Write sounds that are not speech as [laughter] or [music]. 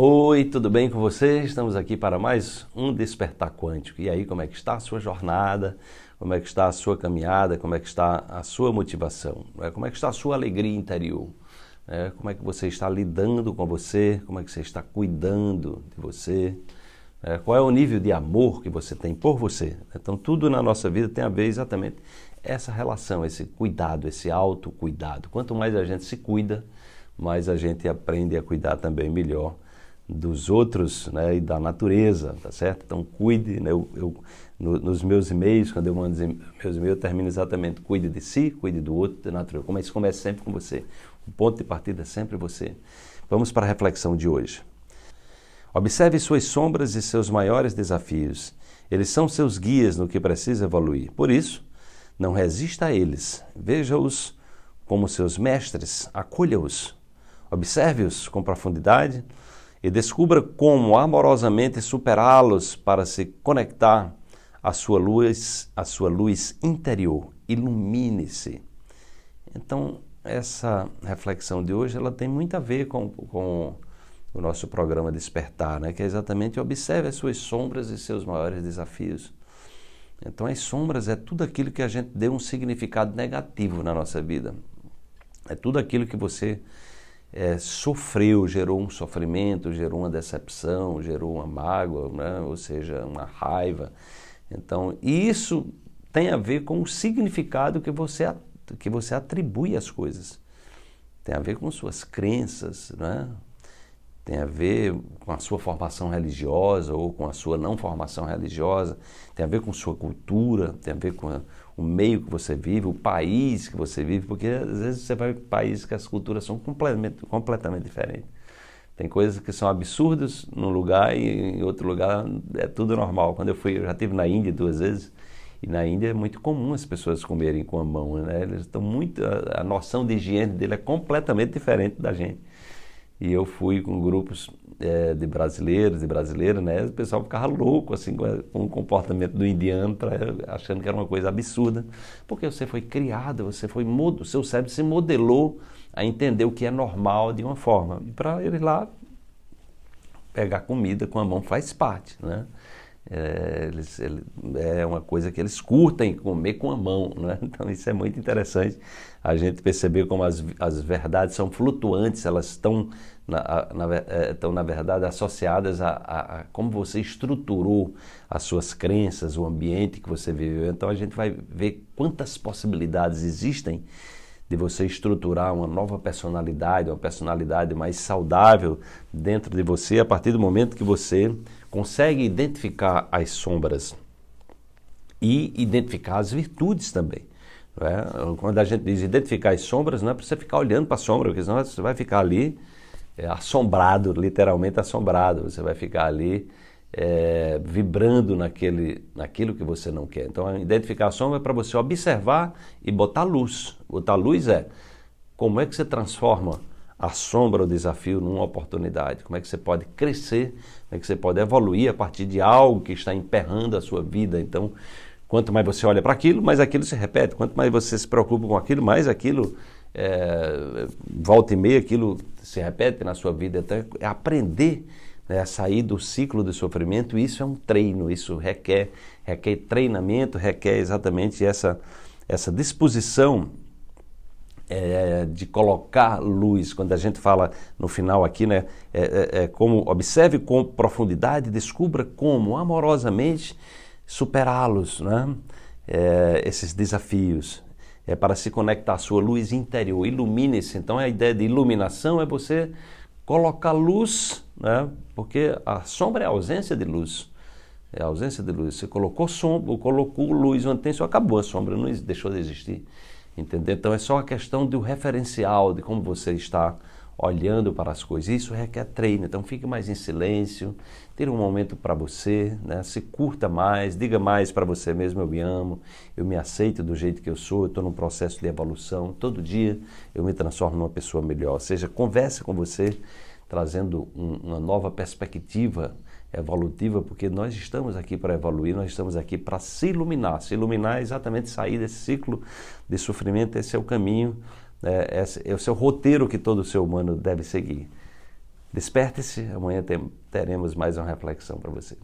Oi, tudo bem com você? Estamos aqui para mais um Despertar Quântico. E aí, como é que está a sua jornada? Como é que está a sua caminhada? Como é que está a sua motivação? É, como é que está a sua alegria interior? É, como é que você está lidando com você? Como é que você está cuidando de você? É, qual é o nível de amor que você tem por você? Então, tudo na nossa vida tem a ver exatamente essa relação, esse cuidado, esse autocuidado. Quanto mais a gente se cuida, mais a gente aprende a cuidar também melhor dos outros né, e da natureza, tá certo? Então cuide, né, eu, eu no, nos meus e-mails, quando eu mando meus e-mails, eu termino exatamente, cuide de si, cuide do outro, da natureza. Como isso começa sempre com você. O ponto de partida é sempre você. Vamos para a reflexão de hoje. Observe suas sombras e seus maiores desafios. Eles são seus guias no que precisa evoluir. Por isso, não resista a eles. Veja-os como seus mestres, acolha-os. Observe-os com profundidade e descubra como amorosamente superá-los para se conectar à sua luz, à sua luz interior. Ilumine-se. Então, essa reflexão de hoje ela tem muito a ver com, com o nosso programa Despertar, né? que é exatamente observe as suas sombras e seus maiores desafios. Então, as sombras é tudo aquilo que a gente deu um significado negativo na nossa vida. É tudo aquilo que você é, sofreu, gerou um sofrimento, gerou uma decepção, gerou uma mágoa, né? ou seja, uma raiva. Então, isso tem a ver com o significado que você, que você atribui às coisas. Tem a ver com suas crenças, né? Tem a ver com a sua formação religiosa ou com a sua não formação religiosa, tem a ver com sua cultura, tem a ver com o meio que você vive, o país que você vive, porque às vezes você vai para países que as culturas são completamente, completamente diferentes. Tem coisas que são absurdas num lugar e em outro lugar é tudo normal. Quando eu fui, eu já estive na Índia duas vezes, e na Índia é muito comum as pessoas comerem com a mão, né? Eles estão muito a, a noção de higiene dele é completamente diferente da gente e eu fui com grupos é, de brasileiros e brasileiras, né? O pessoal ficava louco assim com, o comportamento do indiano, pra, achando que era uma coisa absurda, porque você foi criado, você foi o seu cérebro se modelou a entender o que é normal de uma forma. E para eles lá pegar comida com a mão faz parte, né? É, eles, ele, é uma coisa que eles curtem comer com a mão, né? [laughs] Então isso é muito interessante a gente perceber como as, as verdades são flutuantes, elas estão na, na, é, estão na verdade associadas a, a, a, como você estruturou as suas crenças, o ambiente que você viveu. Então a gente vai ver quantas possibilidades existem de você estruturar uma nova personalidade, uma personalidade mais saudável dentro de você a partir do momento que você consegue identificar as sombras e identificar as virtudes também. É? Quando a gente diz identificar as sombras, não é para você ficar olhando para a sombra, porque senão você vai ficar ali é, assombrado, literalmente assombrado. Você vai ficar ali é, vibrando naquele, naquilo que você não quer. Então, a sombra é para você observar e botar luz. Botar luz é como é que você transforma a sombra, o desafio, numa oportunidade. Como é que você pode crescer, como é que você pode evoluir a partir de algo que está emperrando a sua vida. Então, quanto mais você olha para aquilo, mais aquilo se repete. Quanto mais você se preocupa com aquilo, mais aquilo é, volta e meia, aquilo se repete na sua vida. Então, é aprender né, a sair do ciclo de sofrimento. Isso é um treino, isso requer, requer treinamento, requer exatamente essa, essa disposição é, de colocar luz, quando a gente fala no final aqui, né, é, é, é, como observe com profundidade, descubra como amorosamente superá-los, né, é, esses desafios, é para se conectar à sua luz interior, ilumine-se. Então a ideia de iluminação é você colocar luz, né, porque a sombra é a ausência de luz. É a ausência de luz. Você colocou sombra, colocou luz onde tem, só acabou a sombra, não deixou de existir. Entendeu? Então é só a questão do referencial, de como você está olhando para as coisas. Isso requer treino, então fique mais em silêncio, ter um momento para você, né? se curta mais, diga mais para você mesmo: eu me amo, eu me aceito do jeito que eu sou, eu estou num processo de evolução. Todo dia eu me transformo numa pessoa melhor. Ou seja, converse com você, trazendo um, uma nova perspectiva evolutiva, porque nós estamos aqui para evoluir, nós estamos aqui para se iluminar. Se iluminar é exatamente sair desse ciclo de sofrimento, esse é o caminho, é, esse é o seu roteiro que todo ser humano deve seguir. Desperte-se, amanhã teremos mais uma reflexão para você.